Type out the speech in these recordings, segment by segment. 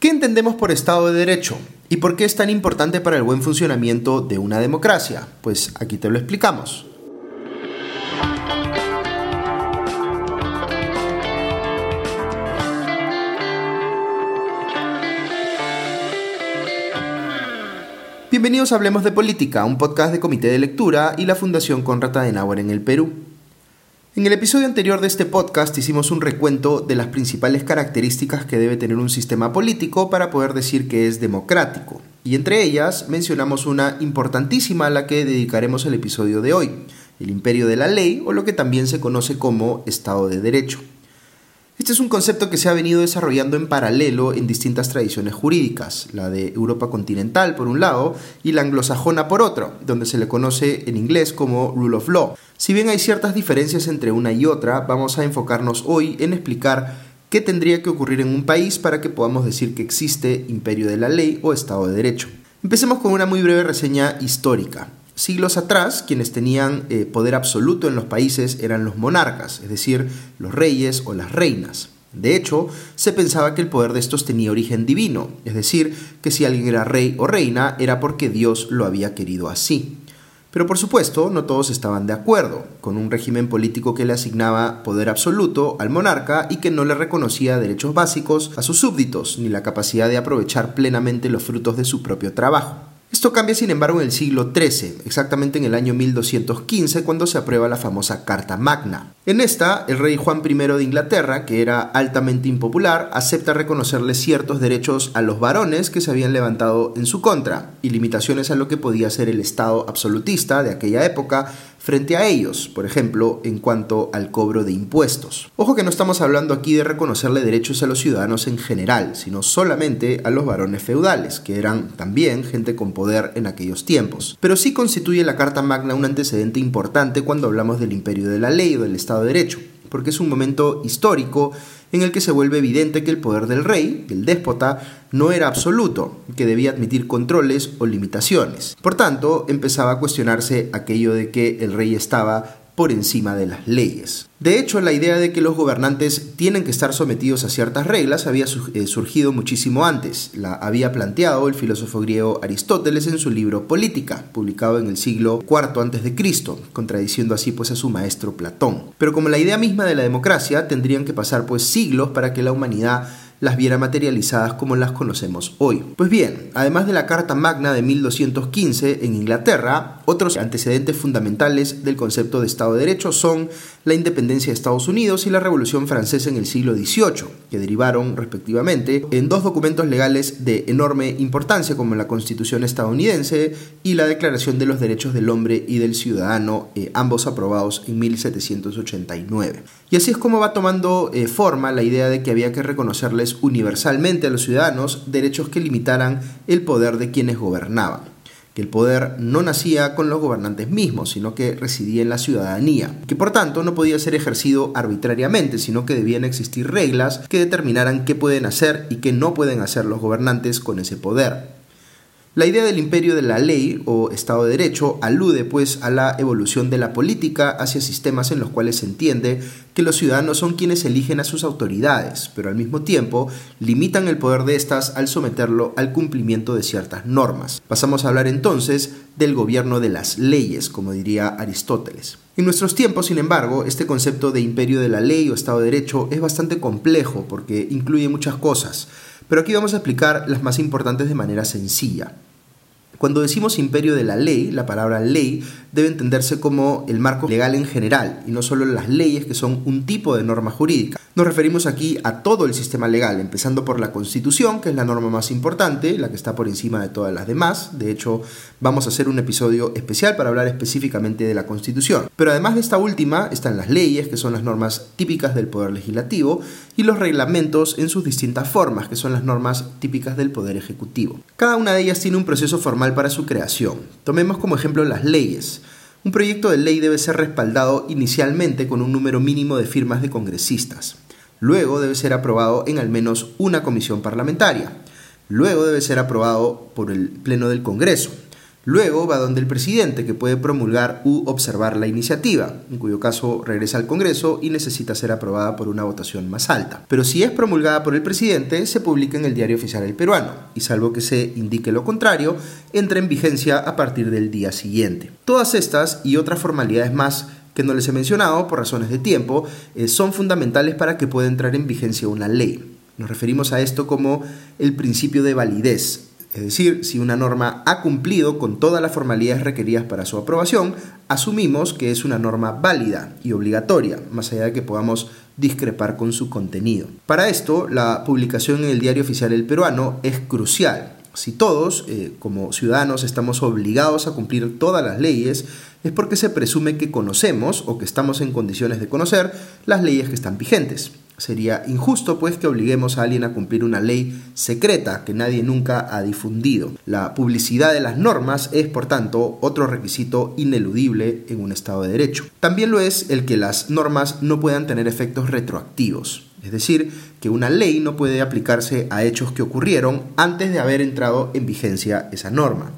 ¿Qué entendemos por Estado de Derecho? ¿Y por qué es tan importante para el buen funcionamiento de una democracia? Pues aquí te lo explicamos. Bienvenidos a Hablemos de Política, un podcast de Comité de Lectura y la Fundación Conrad Adenauer en el Perú. En el episodio anterior de este podcast hicimos un recuento de las principales características que debe tener un sistema político para poder decir que es democrático, y entre ellas mencionamos una importantísima a la que dedicaremos el episodio de hoy, el imperio de la ley o lo que también se conoce como Estado de Derecho. Este es un concepto que se ha venido desarrollando en paralelo en distintas tradiciones jurídicas, la de Europa continental por un lado y la anglosajona por otro, donde se le conoce en inglés como Rule of Law. Si bien hay ciertas diferencias entre una y otra, vamos a enfocarnos hoy en explicar qué tendría que ocurrir en un país para que podamos decir que existe imperio de la ley o Estado de Derecho. Empecemos con una muy breve reseña histórica. Siglos atrás, quienes tenían eh, poder absoluto en los países eran los monarcas, es decir, los reyes o las reinas. De hecho, se pensaba que el poder de estos tenía origen divino, es decir, que si alguien era rey o reina era porque Dios lo había querido así. Pero por supuesto, no todos estaban de acuerdo con un régimen político que le asignaba poder absoluto al monarca y que no le reconocía derechos básicos a sus súbditos ni la capacidad de aprovechar plenamente los frutos de su propio trabajo. Esto cambia sin embargo en el siglo XIII, exactamente en el año 1215, cuando se aprueba la famosa Carta Magna. En esta, el rey Juan I de Inglaterra, que era altamente impopular, acepta reconocerle ciertos derechos a los varones que se habían levantado en su contra, y limitaciones a lo que podía ser el Estado absolutista de aquella época, frente a ellos, por ejemplo, en cuanto al cobro de impuestos. Ojo que no estamos hablando aquí de reconocerle derechos a los ciudadanos en general, sino solamente a los varones feudales, que eran también gente con poder en aquellos tiempos. Pero sí constituye la Carta Magna un antecedente importante cuando hablamos del imperio de la ley o del Estado de Derecho, porque es un momento histórico en el que se vuelve evidente que el poder del rey, del déspota, no era absoluto, que debía admitir controles o limitaciones. Por tanto, empezaba a cuestionarse aquello de que el rey estaba por encima de las leyes. De hecho, la idea de que los gobernantes tienen que estar sometidos a ciertas reglas había eh, surgido muchísimo antes. La había planteado el filósofo griego Aristóteles en su libro Política, publicado en el siglo IV a.C., contradiciendo así pues a su maestro Platón. Pero como la idea misma de la democracia, tendrían que pasar pues siglos para que la humanidad las viera materializadas como las conocemos hoy. Pues bien, además de la Carta Magna de 1215 en Inglaterra, otros antecedentes fundamentales del concepto de Estado de Derecho son la independencia de Estados Unidos y la Revolución Francesa en el siglo XVIII, que derivaron respectivamente en dos documentos legales de enorme importancia como la Constitución estadounidense y la Declaración de los Derechos del Hombre y del Ciudadano, eh, ambos aprobados en 1789. Y así es como va tomando eh, forma la idea de que había que reconocerles universalmente a los ciudadanos derechos que limitaran el poder de quienes gobernaban que el poder no nacía con los gobernantes mismos, sino que residía en la ciudadanía, que por tanto no podía ser ejercido arbitrariamente, sino que debían existir reglas que determinaran qué pueden hacer y qué no pueden hacer los gobernantes con ese poder. La idea del imperio de la ley o Estado de Derecho alude pues a la evolución de la política hacia sistemas en los cuales se entiende que los ciudadanos son quienes eligen a sus autoridades, pero al mismo tiempo limitan el poder de éstas al someterlo al cumplimiento de ciertas normas. Pasamos a hablar entonces del gobierno de las leyes, como diría Aristóteles. En nuestros tiempos, sin embargo, este concepto de imperio de la ley o Estado de Derecho es bastante complejo porque incluye muchas cosas, pero aquí vamos a explicar las más importantes de manera sencilla. Cuando decimos imperio de la ley, la palabra ley debe entenderse como el marco legal en general y no solo las leyes que son un tipo de norma jurídica. Nos referimos aquí a todo el sistema legal, empezando por la Constitución, que es la norma más importante, la que está por encima de todas las demás. De hecho, vamos a hacer un episodio especial para hablar específicamente de la Constitución. Pero además de esta última, están las leyes, que son las normas típicas del Poder Legislativo, y los reglamentos en sus distintas formas, que son las normas típicas del Poder Ejecutivo. Cada una de ellas tiene un proceso formal para su creación. Tomemos como ejemplo las leyes. Un proyecto de ley debe ser respaldado inicialmente con un número mínimo de firmas de congresistas. Luego debe ser aprobado en al menos una comisión parlamentaria. Luego debe ser aprobado por el Pleno del Congreso. Luego va donde el presidente, que puede promulgar u observar la iniciativa, en cuyo caso regresa al Congreso y necesita ser aprobada por una votación más alta. Pero si es promulgada por el presidente, se publica en el Diario Oficial El Peruano, y salvo que se indique lo contrario, entra en vigencia a partir del día siguiente. Todas estas y otras formalidades más que no les he mencionado por razones de tiempo, eh, son fundamentales para que pueda entrar en vigencia una ley. Nos referimos a esto como el principio de validez, es decir, si una norma ha cumplido con todas las formalidades requeridas para su aprobación, asumimos que es una norma válida y obligatoria, más allá de que podamos discrepar con su contenido. Para esto, la publicación en el Diario Oficial El Peruano es crucial. Si todos, eh, como ciudadanos, estamos obligados a cumplir todas las leyes, es porque se presume que conocemos o que estamos en condiciones de conocer las leyes que están vigentes. Sería injusto pues que obliguemos a alguien a cumplir una ley secreta que nadie nunca ha difundido. La publicidad de las normas es por tanto otro requisito ineludible en un Estado de Derecho. También lo es el que las normas no puedan tener efectos retroactivos. Es decir, que una ley no puede aplicarse a hechos que ocurrieron antes de haber entrado en vigencia esa norma.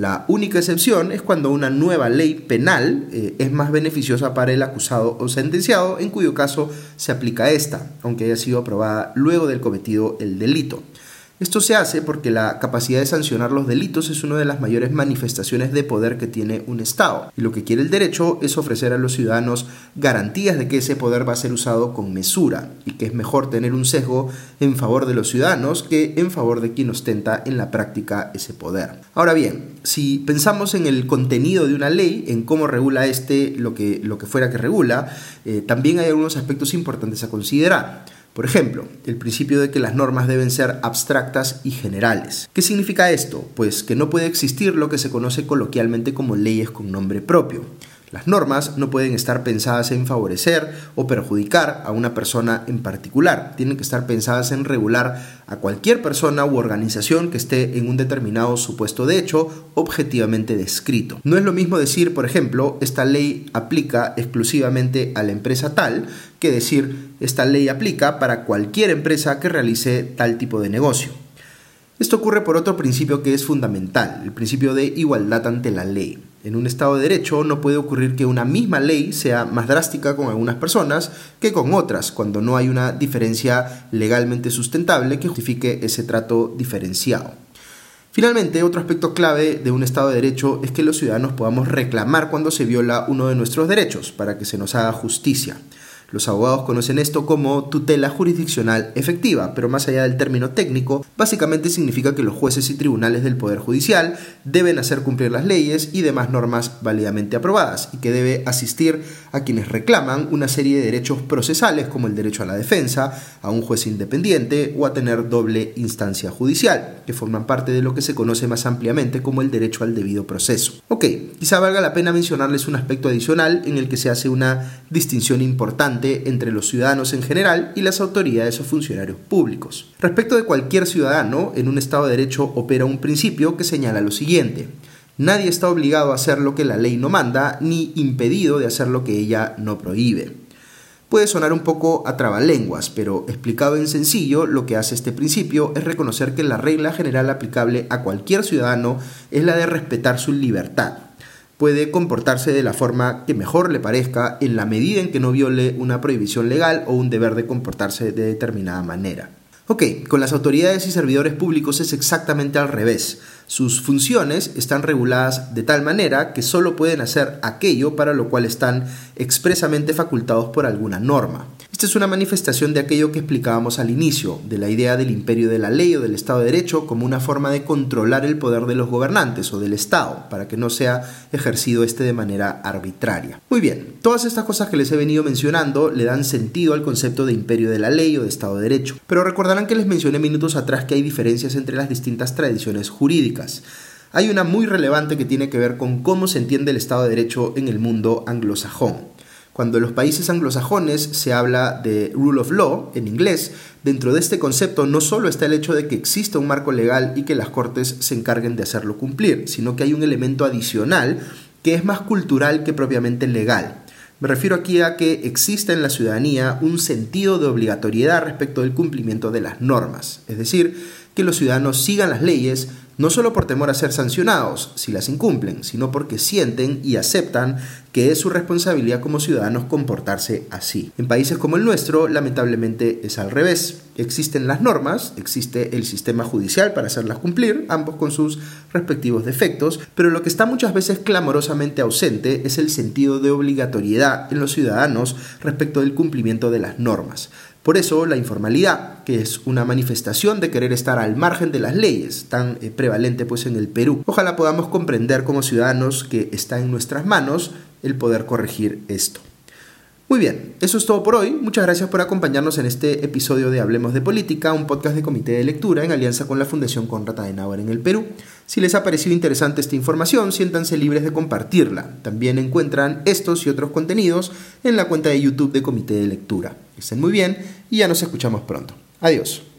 La única excepción es cuando una nueva ley penal eh, es más beneficiosa para el acusado o sentenciado, en cuyo caso se aplica esta, aunque haya sido aprobada luego del cometido el delito. Esto se hace porque la capacidad de sancionar los delitos es una de las mayores manifestaciones de poder que tiene un Estado. Y lo que quiere el derecho es ofrecer a los ciudadanos garantías de que ese poder va a ser usado con mesura y que es mejor tener un sesgo en favor de los ciudadanos que en favor de quien ostenta en la práctica ese poder. Ahora bien, si pensamos en el contenido de una ley, en cómo regula este lo que, lo que fuera que regula, eh, también hay algunos aspectos importantes a considerar. Por ejemplo, el principio de que las normas deben ser abstractas y generales. ¿Qué significa esto? Pues que no puede existir lo que se conoce coloquialmente como leyes con nombre propio. Las normas no pueden estar pensadas en favorecer o perjudicar a una persona en particular. Tienen que estar pensadas en regular a cualquier persona u organización que esté en un determinado supuesto de hecho objetivamente descrito. No es lo mismo decir, por ejemplo, esta ley aplica exclusivamente a la empresa tal, que decir esta ley aplica para cualquier empresa que realice tal tipo de negocio. Esto ocurre por otro principio que es fundamental, el principio de igualdad ante la ley. En un Estado de Derecho no puede ocurrir que una misma ley sea más drástica con algunas personas que con otras, cuando no hay una diferencia legalmente sustentable que justifique ese trato diferenciado. Finalmente, otro aspecto clave de un Estado de Derecho es que los ciudadanos podamos reclamar cuando se viola uno de nuestros derechos para que se nos haga justicia. Los abogados conocen esto como tutela jurisdiccional efectiva, pero más allá del término técnico, básicamente significa que los jueces y tribunales del Poder Judicial deben hacer cumplir las leyes y demás normas válidamente aprobadas, y que debe asistir a quienes reclaman una serie de derechos procesales como el derecho a la defensa, a un juez independiente o a tener doble instancia judicial, que forman parte de lo que se conoce más ampliamente como el derecho al debido proceso. Ok, quizá valga la pena mencionarles un aspecto adicional en el que se hace una distinción entre los ciudadanos en general y las autoridades o funcionarios públicos. Respecto de cualquier ciudadano, en un Estado de Derecho opera un principio que señala lo siguiente. Nadie está obligado a hacer lo que la ley no manda, ni impedido de hacer lo que ella no prohíbe. Puede sonar un poco a trabalenguas, pero explicado en sencillo, lo que hace este principio es reconocer que la regla general aplicable a cualquier ciudadano es la de respetar su libertad, puede comportarse de la forma que mejor le parezca en la medida en que no viole una prohibición legal o un deber de comportarse de determinada manera. Ok, con las autoridades y servidores públicos es exactamente al revés. Sus funciones están reguladas de tal manera que solo pueden hacer aquello para lo cual están expresamente facultados por alguna norma. Esta es una manifestación de aquello que explicábamos al inicio, de la idea del imperio de la ley o del Estado de Derecho como una forma de controlar el poder de los gobernantes o del Estado, para que no sea ejercido este de manera arbitraria. Muy bien, todas estas cosas que les he venido mencionando le dan sentido al concepto de imperio de la ley o de Estado de Derecho, pero recordarán que les mencioné minutos atrás que hay diferencias entre las distintas tradiciones jurídicas. Hay una muy relevante que tiene que ver con cómo se entiende el Estado de Derecho en el mundo anglosajón. Cuando en los países anglosajones se habla de rule of law en inglés, dentro de este concepto no solo está el hecho de que exista un marco legal y que las cortes se encarguen de hacerlo cumplir, sino que hay un elemento adicional que es más cultural que propiamente legal. Me refiero aquí a que existe en la ciudadanía un sentido de obligatoriedad respecto del cumplimiento de las normas, es decir, que los ciudadanos sigan las leyes no solo por temor a ser sancionados si las incumplen, sino porque sienten y aceptan que es su responsabilidad como ciudadanos comportarse así. En países como el nuestro, lamentablemente es al revés. Existen las normas, existe el sistema judicial para hacerlas cumplir, ambos con sus respectivos defectos, pero lo que está muchas veces clamorosamente ausente es el sentido de obligatoriedad en los ciudadanos respecto del cumplimiento de las normas. Por eso la informalidad, que es una manifestación de querer estar al margen de las leyes, tan eh, prevalente pues en el Perú. Ojalá podamos comprender como ciudadanos que está en nuestras manos el poder corregir esto. Muy bien, eso es todo por hoy. Muchas gracias por acompañarnos en este episodio de Hablemos de Política, un podcast de comité de lectura en alianza con la Fundación Conrad Adenauer en el Perú. Si les ha parecido interesante esta información, siéntanse libres de compartirla. También encuentran estos y otros contenidos en la cuenta de YouTube de Comité de Lectura. Estén muy bien y ya nos escuchamos pronto. Adiós.